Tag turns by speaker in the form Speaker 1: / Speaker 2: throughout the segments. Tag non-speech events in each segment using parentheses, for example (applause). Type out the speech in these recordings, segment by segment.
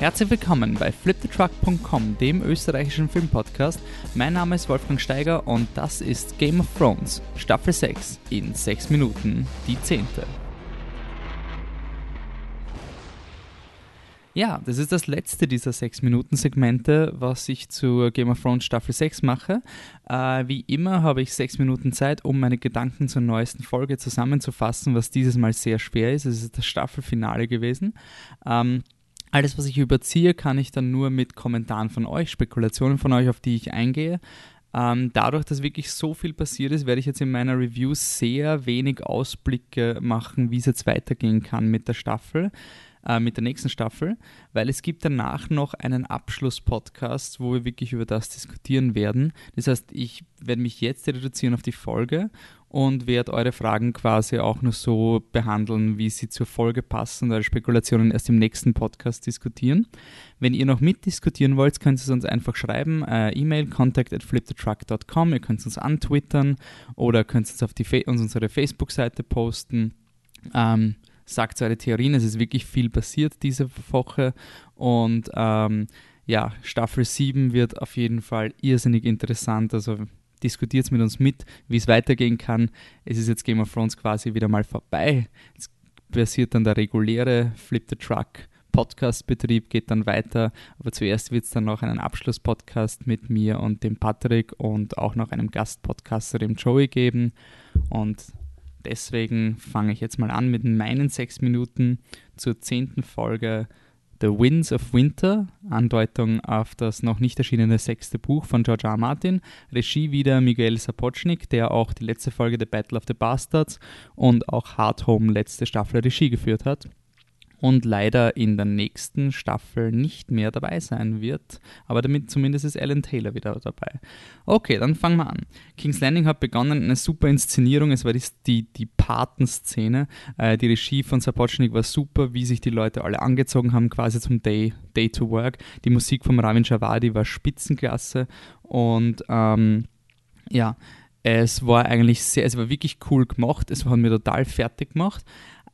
Speaker 1: Herzlich willkommen bei flipthetruck.com, dem österreichischen Filmpodcast. Mein Name ist Wolfgang Steiger und das ist Game of Thrones, Staffel 6 in 6 Minuten, die 10. Ja, das ist das letzte dieser 6-Minuten-Segmente, was ich zur Game of Thrones Staffel 6 mache. Äh, wie immer habe ich 6 Minuten Zeit, um meine Gedanken zur neuesten Folge zusammenzufassen, was dieses Mal sehr schwer ist. Es ist das Staffelfinale gewesen. Ähm, alles, was ich überziehe, kann ich dann nur mit Kommentaren von euch, Spekulationen von euch, auf die ich eingehe. Ähm, dadurch, dass wirklich so viel passiert ist, werde ich jetzt in meiner Review sehr wenig Ausblicke machen, wie es jetzt weitergehen kann mit der Staffel äh, mit der nächsten Staffel, weil es gibt danach noch einen Abschluss-Podcast, wo wir wirklich über das diskutieren werden. Das heißt, ich werde mich jetzt reduzieren auf die Folge und werde eure Fragen quasi auch nur so behandeln, wie sie zur Folge passen eure Spekulationen erst im nächsten Podcast diskutieren. Wenn ihr noch mitdiskutieren wollt, könnt ihr es uns einfach schreiben, äh, E-Mail contact at flipthetruck.com, ihr könnt es uns antwittern oder könnt es auf, die uns unsere Facebook-Seite posten. Ähm, sagt eure Theorien. Es ist wirklich viel passiert diese Woche und ähm, ja, Staffel 7 wird auf jeden Fall irrsinnig interessant. Also diskutiert es mit uns mit, wie es weitergehen kann. Es ist jetzt Game of Thrones quasi wieder mal vorbei. Jetzt passiert dann der reguläre Flip the Truck Podcast-Betrieb, geht dann weiter. Aber zuerst wird es dann noch einen Abschluss-Podcast mit mir und dem Patrick und auch noch einem Gastpodcaster, dem Joey geben. Und Deswegen fange ich jetzt mal an mit meinen sechs Minuten zur zehnten Folge The Winds of Winter, Andeutung auf das noch nicht erschienene sechste Buch von George R. R. Martin. Regie wieder Miguel Sapochnik, der auch die letzte Folge The Battle of the Bastards und auch Hard Home letzte Staffel Regie geführt hat und leider in der nächsten Staffel nicht mehr dabei sein wird. Aber damit zumindest ist Alan Taylor wieder dabei. Okay, dann fangen wir an. King's Landing hat begonnen, eine super Inszenierung. Es war die, die, die Patenszene. Äh, die Regie von Sapochnik war super, wie sich die Leute alle angezogen haben, quasi zum Day, Day to Work. Die Musik von Ravin Javadi war Spitzenklasse und ähm, ja, es war eigentlich sehr, es war wirklich cool gemacht. Es hat mir total fertig gemacht.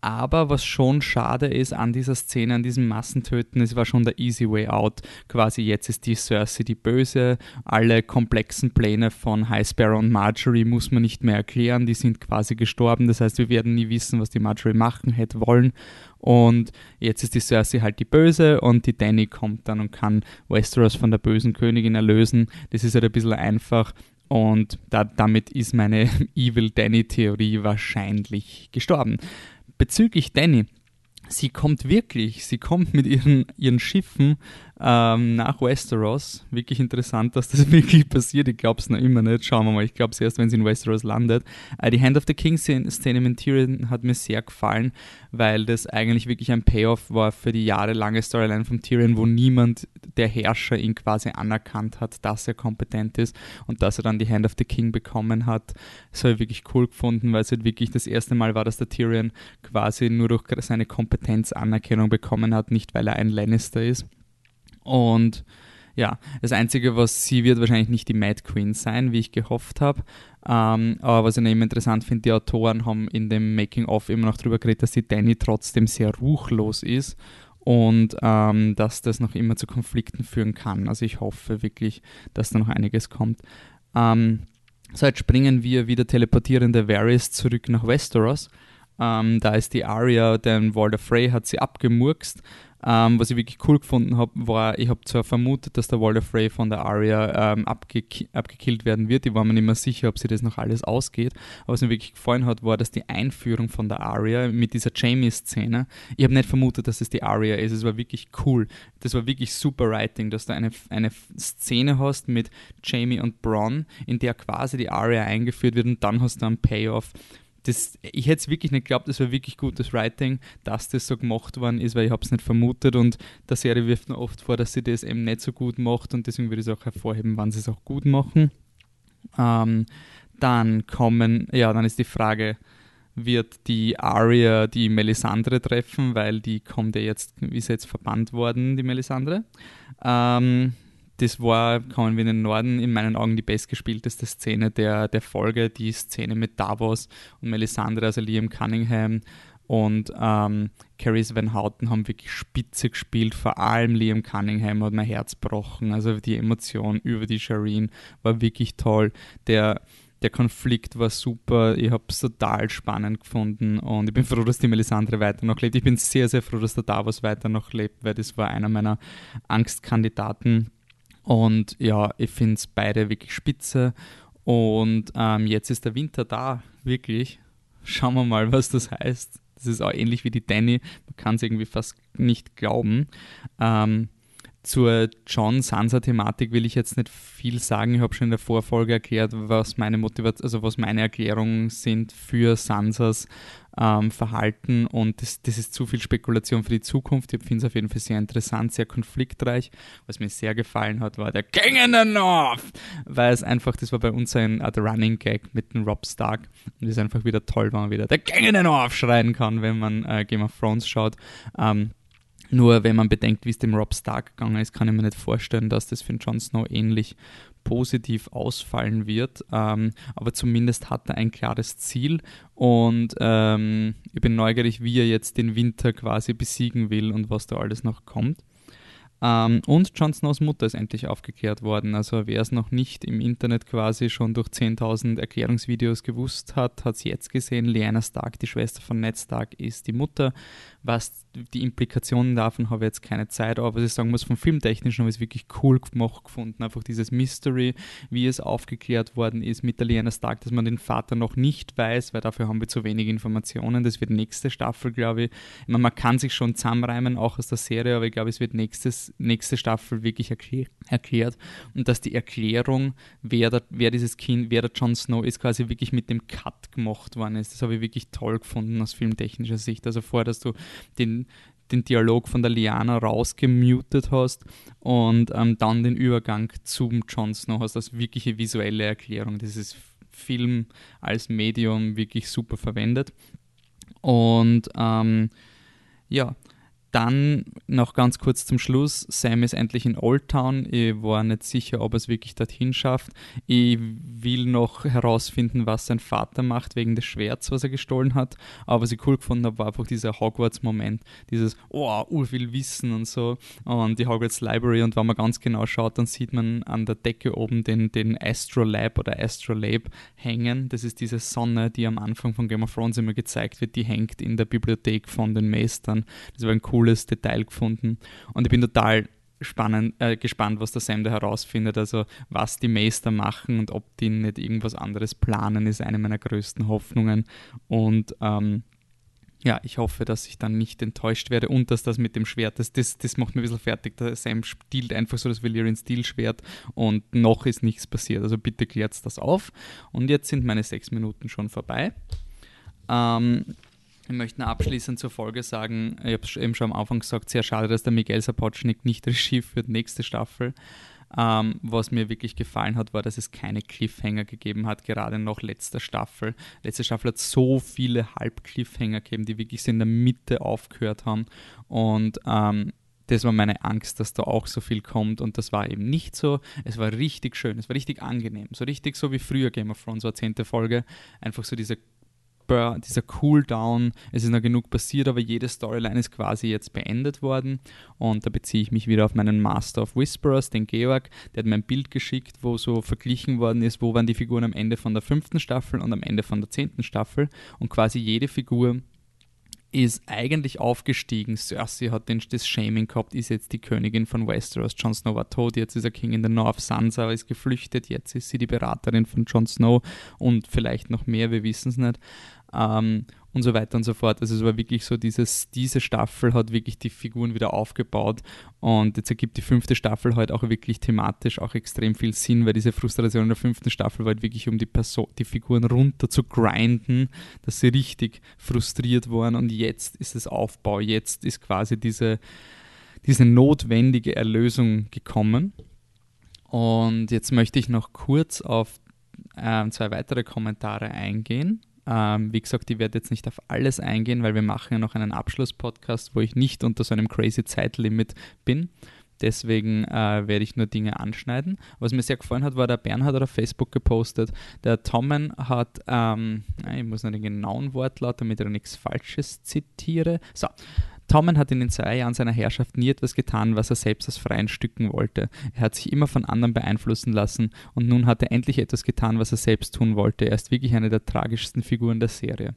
Speaker 1: Aber was schon schade ist an dieser Szene, an diesem Massentöten, es war schon der easy way out. Quasi jetzt ist die Cersei die Böse. Alle komplexen Pläne von High Sparrow und Marjorie muss man nicht mehr erklären. Die sind quasi gestorben. Das heißt, wir werden nie wissen, was die Marjorie machen hätte wollen. Und jetzt ist die Cersei halt die Böse und die Danny kommt dann und kann Westeros von der bösen Königin erlösen. Das ist halt ein bisschen einfach. Und da, damit ist meine (laughs) Evil Danny-Theorie wahrscheinlich gestorben bezüglich Danny, sie kommt wirklich, sie kommt mit ihren, ihren Schiffen ähm, nach Westeros. Wirklich interessant, dass das (laughs) wirklich passiert. Ich glaube es noch immer nicht. Schauen wir mal. Ich glaube es erst, wenn sie in Westeros landet. Äh, die Hand of the King-Szene mit Tyrion hat mir sehr gefallen, weil das eigentlich wirklich ein Payoff war für die jahrelange Storyline von Tyrion, wo niemand, der Herrscher, ihn quasi anerkannt hat, dass er kompetent ist und dass er dann die Hand of the King bekommen hat. Das habe ich wirklich cool gefunden, weil es halt wirklich das erste Mal war, dass der Tyrion quasi nur durch seine Kompetenz Anerkennung bekommen hat, nicht weil er ein Lannister ist. Und ja, das Einzige, was sie wird wahrscheinlich nicht die Mad Queen sein, wie ich gehofft habe. Ähm, aber was ich eben interessant finde, die Autoren haben in dem Making-of immer noch darüber geredet, dass die Danny trotzdem sehr ruchlos ist und ähm, dass das noch immer zu Konflikten führen kann. Also ich hoffe wirklich, dass da noch einiges kommt. Ähm, so, jetzt springen wir wieder teleportierende Varys zurück nach Westeros. Ähm, da ist die Arya, denn Walder Frey hat sie abgemurkst ähm, was ich wirklich cool gefunden habe, war, ich habe zwar vermutet, dass der Walder Frey von der Arya ähm, abge abgekillt werden wird. Ich war mir nicht mehr sicher, ob sie das noch alles ausgeht. Aber was mir wirklich gefallen hat, war, dass die Einführung von der Arya mit dieser Jamie-Szene, ich habe nicht vermutet, dass es die Arya ist. Es war wirklich cool. Das war wirklich super Writing, dass du eine, eine Szene hast mit Jamie und Bronn, in der quasi die Arya eingeführt wird und dann hast du einen Payoff das, ich hätte es wirklich nicht geglaubt, das war wirklich gutes Writing, dass das so gemacht worden ist, weil ich habe es nicht vermutet und der Serie wirft mir oft vor, dass sie das eben nicht so gut macht und deswegen würde ich es auch hervorheben, wann sie es auch gut machen. Ähm, dann kommen, ja, dann ist die Frage, wird die Aria die Melisandre treffen, weil die kommt ja jetzt, ist jetzt verbannt worden, die Melisandre. Ähm, das war, kommen wir in den Norden, in meinen Augen die bestgespielteste Szene der, der Folge, die Szene mit Davos und Melisandre, also Liam Cunningham und ähm, Carries Van Houten haben wirklich spitze gespielt, vor allem Liam Cunningham hat mein Herz gebrochen, also die Emotion über die Shireen war wirklich toll. Der der Konflikt war super, ich habe es total spannend gefunden und ich bin froh, dass die Melisandre weiter noch lebt. Ich bin sehr, sehr froh, dass der Davos weiter noch lebt, weil das war einer meiner Angstkandidaten. Und ja, ich finde es beide wirklich spitze. Und ähm, jetzt ist der Winter da, wirklich. Schauen wir mal, was das heißt. Das ist auch ähnlich wie die Danny. Man kann es irgendwie fast nicht glauben. Ähm, zur John Sansa-Thematik will ich jetzt nicht viel sagen. Ich habe schon in der Vorfolge erklärt, was meine Motivation, also was meine Erklärungen sind für Sansas ähm, Verhalten und das, das, ist zu viel Spekulation für die Zukunft. Ich finde es auf jeden Fall sehr interessant, sehr konfliktreich. Was mir sehr gefallen hat, war der King North, weil es einfach, das war bei uns ein uh, Running Gag mit dem Rob Stark und es ist einfach wieder toll, wenn man wieder der King North schreien kann, wenn man äh, Game of Thrones schaut. Ähm, nur wenn man bedenkt, wie es dem Rob Stark gegangen ist, kann ich mir nicht vorstellen, dass das für den Jon Snow ähnlich positiv ausfallen wird. Ähm, aber zumindest hat er ein klares Ziel und ähm, ich bin neugierig, wie er jetzt den Winter quasi besiegen will und was da alles noch kommt. Ähm, und Jon Snows Mutter ist endlich aufgeklärt worden. Also wer es noch nicht im Internet quasi schon durch 10.000 Erklärungsvideos gewusst hat, hat es jetzt gesehen. Lyanna Stark, die Schwester von Ned Stark, ist die Mutter. Was die Implikationen davon habe ich jetzt keine Zeit, aber was ich sagen muss, vom Filmtechnischen habe ich es wirklich cool gemacht gefunden. Einfach dieses Mystery, wie es aufgeklärt worden ist mit der Lyanna Stark, dass man den Vater noch nicht weiß, weil dafür haben wir zu wenig Informationen. Das wird nächste Staffel, glaube ich. ich meine, man kann sich schon zusammenreimen, auch aus der Serie, aber ich glaube, es wird nächstes, nächste Staffel wirklich erklär, erklärt. Und dass die Erklärung, wer, der, wer dieses Kind, wer der Jon Snow ist, quasi wirklich mit dem Cut gemacht worden ist. Das habe ich wirklich toll gefunden aus filmtechnischer Sicht. Also vorher, dass du den, den Dialog von der Liana rausgemutet hast und ähm, dann den Übergang zum Jon Snow hast, als wirkliche visuelle Erklärung. Dieses Film als Medium wirklich super verwendet. Und ähm, ja, dann noch ganz kurz zum Schluss. Sam ist endlich in Old Town. Ich war nicht sicher, ob er es wirklich dorthin schafft. Ich will noch herausfinden, was sein Vater macht wegen des Schwerts, was er gestohlen hat. Aber was ich cool gefunden habe, war einfach dieser Hogwarts-Moment. Dieses, oh, urviel Wissen und so. Und die Hogwarts Library. Und wenn man ganz genau schaut, dann sieht man an der Decke oben den, den Astrolab oder Astrolabe hängen. Das ist diese Sonne, die am Anfang von Game of Thrones immer gezeigt wird. Die hängt in der Bibliothek von den Meistern. Das war ein cooler cooles Detail gefunden. Und ich bin total spannend, äh, gespannt, was der Sam da herausfindet. Also was die Meister machen und ob die nicht irgendwas anderes planen, ist eine meiner größten Hoffnungen. Und ähm, ja, ich hoffe, dass ich dann nicht enttäuscht werde und dass das mit dem Schwert, das, das, das macht mir ein bisschen fertig. Der Sam stiehlt einfach so das Valyrian Steel-Schwert und noch ist nichts passiert. Also bitte klärt das auf. Und jetzt sind meine sechs Minuten schon vorbei. Ähm, ich möchte abschließend zur Folge sagen, ich habe es eben schon am Anfang gesagt, sehr schade, dass der Miguel Sapochnik nicht (laughs) Regie die nächste Staffel. Ähm, was mir wirklich gefallen hat, war, dass es keine Cliffhanger gegeben hat, gerade noch letzter Staffel. Letzte Staffel hat so viele Halb-Cliffhanger gegeben, die wirklich so in der Mitte aufgehört haben. Und ähm, das war meine Angst, dass da auch so viel kommt und das war eben nicht so. Es war richtig schön, es war richtig angenehm, so richtig so wie früher Game of Thrones war zehnte Folge, einfach so diese Bur dieser Cooldown, es ist noch genug passiert, aber jede Storyline ist quasi jetzt beendet worden. Und da beziehe ich mich wieder auf meinen Master of Whisperers, den Georg, der hat mir ein Bild geschickt, wo so verglichen worden ist, wo waren die Figuren am Ende von der fünften Staffel und am Ende von der zehnten Staffel. Und quasi jede Figur ist eigentlich aufgestiegen. Cersei hat den, das Shaming gehabt, ist jetzt die Königin von Westeros. Jon Snow war tot, jetzt ist er King in the North. Sansa ist geflüchtet, jetzt ist sie die Beraterin von Jon Snow und vielleicht noch mehr, wir wissen es nicht ähm, und so weiter und so fort. Also es war wirklich so, dieses, diese Staffel hat wirklich die Figuren wieder aufgebaut und jetzt ergibt die fünfte Staffel halt auch wirklich thematisch auch extrem viel Sinn, weil diese Frustration in der fünften Staffel war halt wirklich, um die, Person, die Figuren runter zu grinden, dass sie richtig frustriert waren und jetzt ist es Aufbau, jetzt ist quasi diese, diese notwendige Erlösung gekommen. Und jetzt möchte ich noch kurz auf äh, zwei weitere Kommentare eingehen. Ähm, wie gesagt, ich werde jetzt nicht auf alles eingehen, weil wir machen ja noch einen Abschlusspodcast, wo ich nicht unter so einem crazy Zeitlimit bin. Deswegen äh, werde ich nur Dinge anschneiden. Was mir sehr gefallen hat, war der Bernhard hat auf Facebook gepostet. Der Tommen hat, ähm, ich muss noch den genauen Wortlaut, damit ich nichts Falsches zitiere. So, Tommen hat in den zwei Jahren seiner Herrschaft nie etwas getan, was er selbst aus freien Stücken wollte. Er hat sich immer von anderen beeinflussen lassen und nun hat er endlich etwas getan, was er selbst tun wollte. Er ist wirklich eine der tragischsten Figuren der Serie.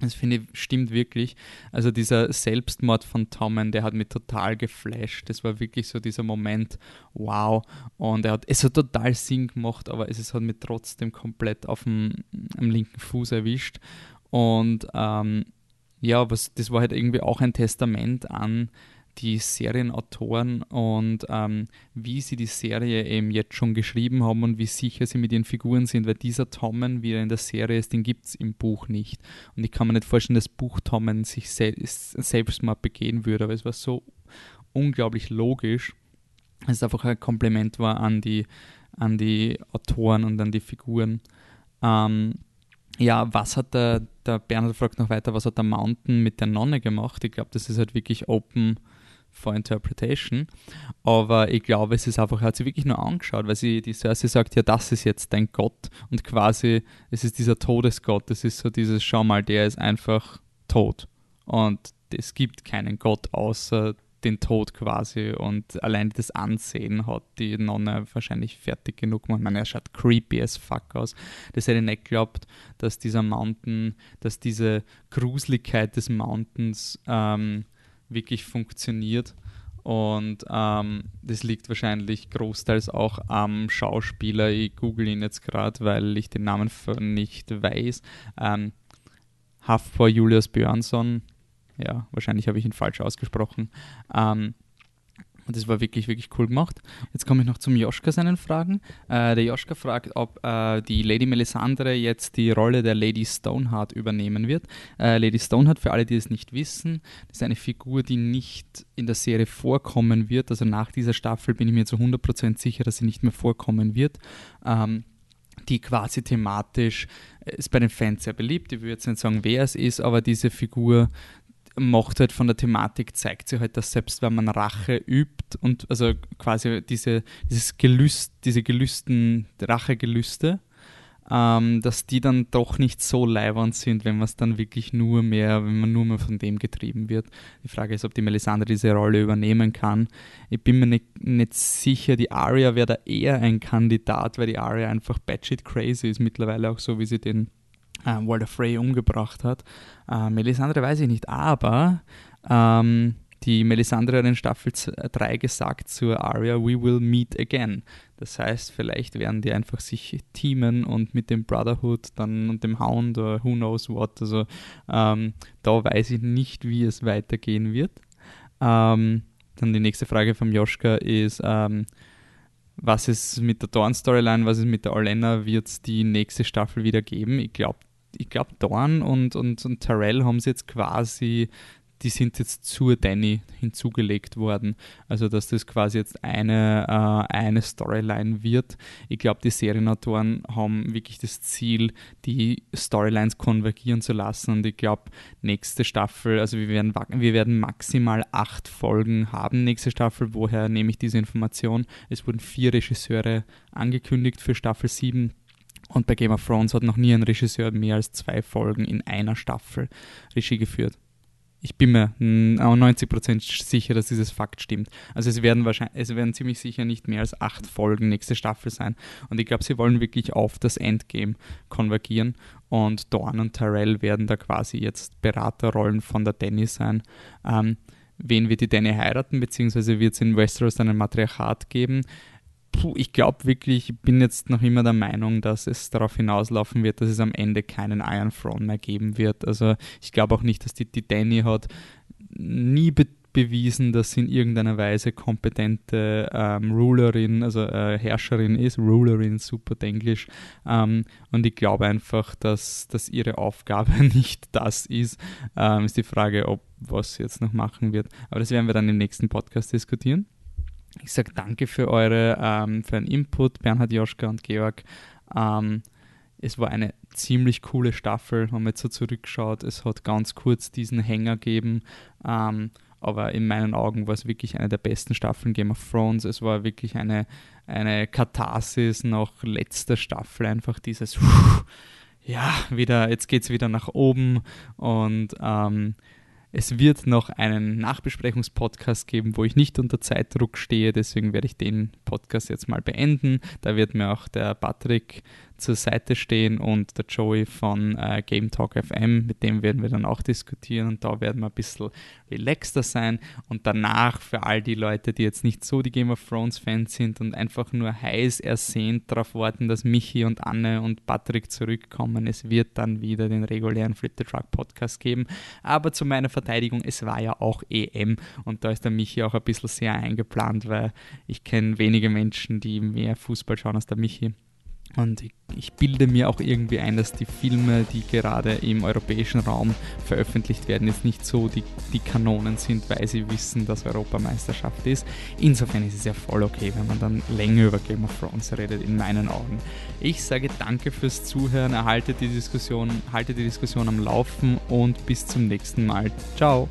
Speaker 1: Das finde ich stimmt wirklich. Also dieser Selbstmord von Tommen, der hat mich total geflasht. Das war wirklich so dieser Moment, wow. Und er hat, es hat total Sinn gemacht, aber es hat mich trotzdem komplett auf dem linken Fuß erwischt. Und ähm, ja, was, das war halt irgendwie auch ein Testament an die Serienautoren und ähm, wie sie die Serie eben jetzt schon geschrieben haben und wie sicher sie mit ihren Figuren sind, weil dieser Tommen, wie er in der Serie ist, den gibt es im Buch nicht. Und ich kann mir nicht vorstellen, dass Buch Tommen sich sel selbst mal begehen würde, aber es war so unglaublich logisch, dass es einfach ein Kompliment war an die, an die Autoren und an die Figuren. Ähm, ja, was hat der, der Bernhard fragt noch weiter, was hat der Mountain mit der Nonne gemacht? Ich glaube, das ist halt wirklich open for interpretation. Aber ich glaube, es ist einfach, hat sie wirklich nur angeschaut, weil sie, die Cersei sagt, ja, das ist jetzt dein Gott. Und quasi, es ist dieser Todesgott. Es ist so dieses, schau mal, der ist einfach tot. Und es gibt keinen Gott außer den Tod quasi und allein das Ansehen hat die Nonne wahrscheinlich fertig genug gemacht. Ich meine, er schaut creepy as fuck aus. Das hätte ich nicht geglaubt, dass dieser Mountain, dass diese Gruseligkeit des Mountains ähm, wirklich funktioniert. Und ähm, das liegt wahrscheinlich großteils auch am Schauspieler. Ich google ihn jetzt gerade, weil ich den Namen nicht weiß. Ähm, Hafbor Julius Björnsson, ja, wahrscheinlich habe ich ihn falsch ausgesprochen. Ähm, und das war wirklich, wirklich cool gemacht. Jetzt komme ich noch zum Joschka seinen Fragen. Äh, der Joschka fragt, ob äh, die Lady Melisandre jetzt die Rolle der Lady Stoneheart übernehmen wird. Äh, Lady Stoneheart, für alle, die es nicht wissen, ist eine Figur, die nicht in der Serie vorkommen wird. Also nach dieser Staffel bin ich mir zu 100% sicher, dass sie nicht mehr vorkommen wird. Ähm, die quasi thematisch äh, ist bei den Fans sehr beliebt. Ich würde jetzt nicht sagen, wer es ist, aber diese Figur macht halt von der Thematik, zeigt sie halt, dass selbst wenn man Rache übt und also quasi diese, dieses Gelüst, diese Gelüsten, Rachegelüste, ähm, dass die dann doch nicht so leibernd sind, wenn man es dann wirklich nur mehr, wenn man nur mehr von dem getrieben wird. Die Frage ist, ob die Melisandre diese Rolle übernehmen kann. Ich bin mir nicht, nicht sicher, die Aria wäre da eher ein Kandidat, weil die Aria einfach batshit crazy ist mittlerweile auch so, wie sie den äh, Walter Frey umgebracht hat. Äh, Melisandre weiß ich nicht, aber ähm, die Melisandre hat in Staffel 3 gesagt zur Arya, we will meet again. Das heißt, vielleicht werden die einfach sich teamen und mit dem Brotherhood dann und dem Hound oder who knows what. Also ähm, da weiß ich nicht, wie es weitergehen wird. Ähm, dann die nächste Frage vom Joschka ist, ähm, was ist mit der Dawn-Storyline, was ist mit der Olenna, wird es die nächste Staffel wieder geben? Ich glaube, ich glaube, Dorn und, und, und Terrell haben sie jetzt quasi, die sind jetzt zur Danny hinzugelegt worden. Also, dass das quasi jetzt eine, äh, eine Storyline wird. Ich glaube, die Serienautoren haben wirklich das Ziel, die Storylines konvergieren zu lassen. Und ich glaube, nächste Staffel, also wir werden, wir werden maximal acht Folgen haben, nächste Staffel. Woher nehme ich diese Information? Es wurden vier Regisseure angekündigt für Staffel 7 und bei Game of Thrones hat noch nie ein Regisseur mehr als zwei Folgen in einer Staffel Regie geführt. Ich bin mir 90% sicher, dass dieses Fakt stimmt. Also es werden wahrscheinlich, es werden ziemlich sicher nicht mehr als acht Folgen nächste Staffel sein. Und ich glaube, sie wollen wirklich auf das Endgame konvergieren. Und Dorn und Tyrell werden da quasi jetzt Beraterrollen von der Danny sein. Ähm, wen wird die Danny heiraten, beziehungsweise wird es in Westeros dann ein Matriarchat geben? Puh, ich glaube wirklich, ich bin jetzt noch immer der Meinung, dass es darauf hinauslaufen wird, dass es am Ende keinen Iron Throne mehr geben wird. Also ich glaube auch nicht, dass die, die Danny hat nie be bewiesen, dass sie in irgendeiner Weise kompetente ähm, Rulerin, also äh, Herrscherin ist. Rulerin, super Englisch. Ähm, und ich glaube einfach, dass, dass ihre Aufgabe (laughs) nicht das ist. Ähm, ist die Frage, ob was sie jetzt noch machen wird. Aber das werden wir dann im nächsten Podcast diskutieren. Ich sage danke für eure ähm, für den Input, Bernhard Joschka und Georg. Ähm, es war eine ziemlich coole Staffel, wenn man jetzt so zurückschaut. Es hat ganz kurz diesen Hänger gegeben, ähm, aber in meinen Augen war es wirklich eine der besten Staffeln Game of Thrones. Es war wirklich eine, eine Katharsis nach letzter Staffel, einfach dieses, (laughs) ja, wieder, jetzt geht es wieder nach oben und ähm, es wird noch einen Nachbesprechungspodcast geben, wo ich nicht unter Zeitdruck stehe, deswegen werde ich den Podcast jetzt mal beenden. Da wird mir auch der Patrick zur Seite stehen und der Joey von äh, Game Talk FM, mit dem werden wir dann auch diskutieren und da werden wir ein bisschen relaxter sein und danach für all die Leute, die jetzt nicht so die Game of Thrones Fans sind und einfach nur heiß ersehnt darauf warten, dass Michi und Anne und Patrick zurückkommen, es wird dann wieder den regulären Flip the Truck Podcast geben, aber zu meiner Verteidigung, es war ja auch EM und da ist der Michi auch ein bisschen sehr eingeplant, weil ich kenne wenige Menschen, die mehr Fußball schauen als der Michi. Und ich, bilde mir auch irgendwie ein, dass die Filme, die gerade im europäischen Raum veröffentlicht werden, jetzt nicht so die, die Kanonen sind, weil sie wissen, dass Europameisterschaft ist. Insofern ist es ja voll okay, wenn man dann länger über Game of Thrones redet, in meinen Augen. Ich sage danke fürs Zuhören, erhalte die Diskussion, halte die Diskussion am Laufen und bis zum nächsten Mal. Ciao!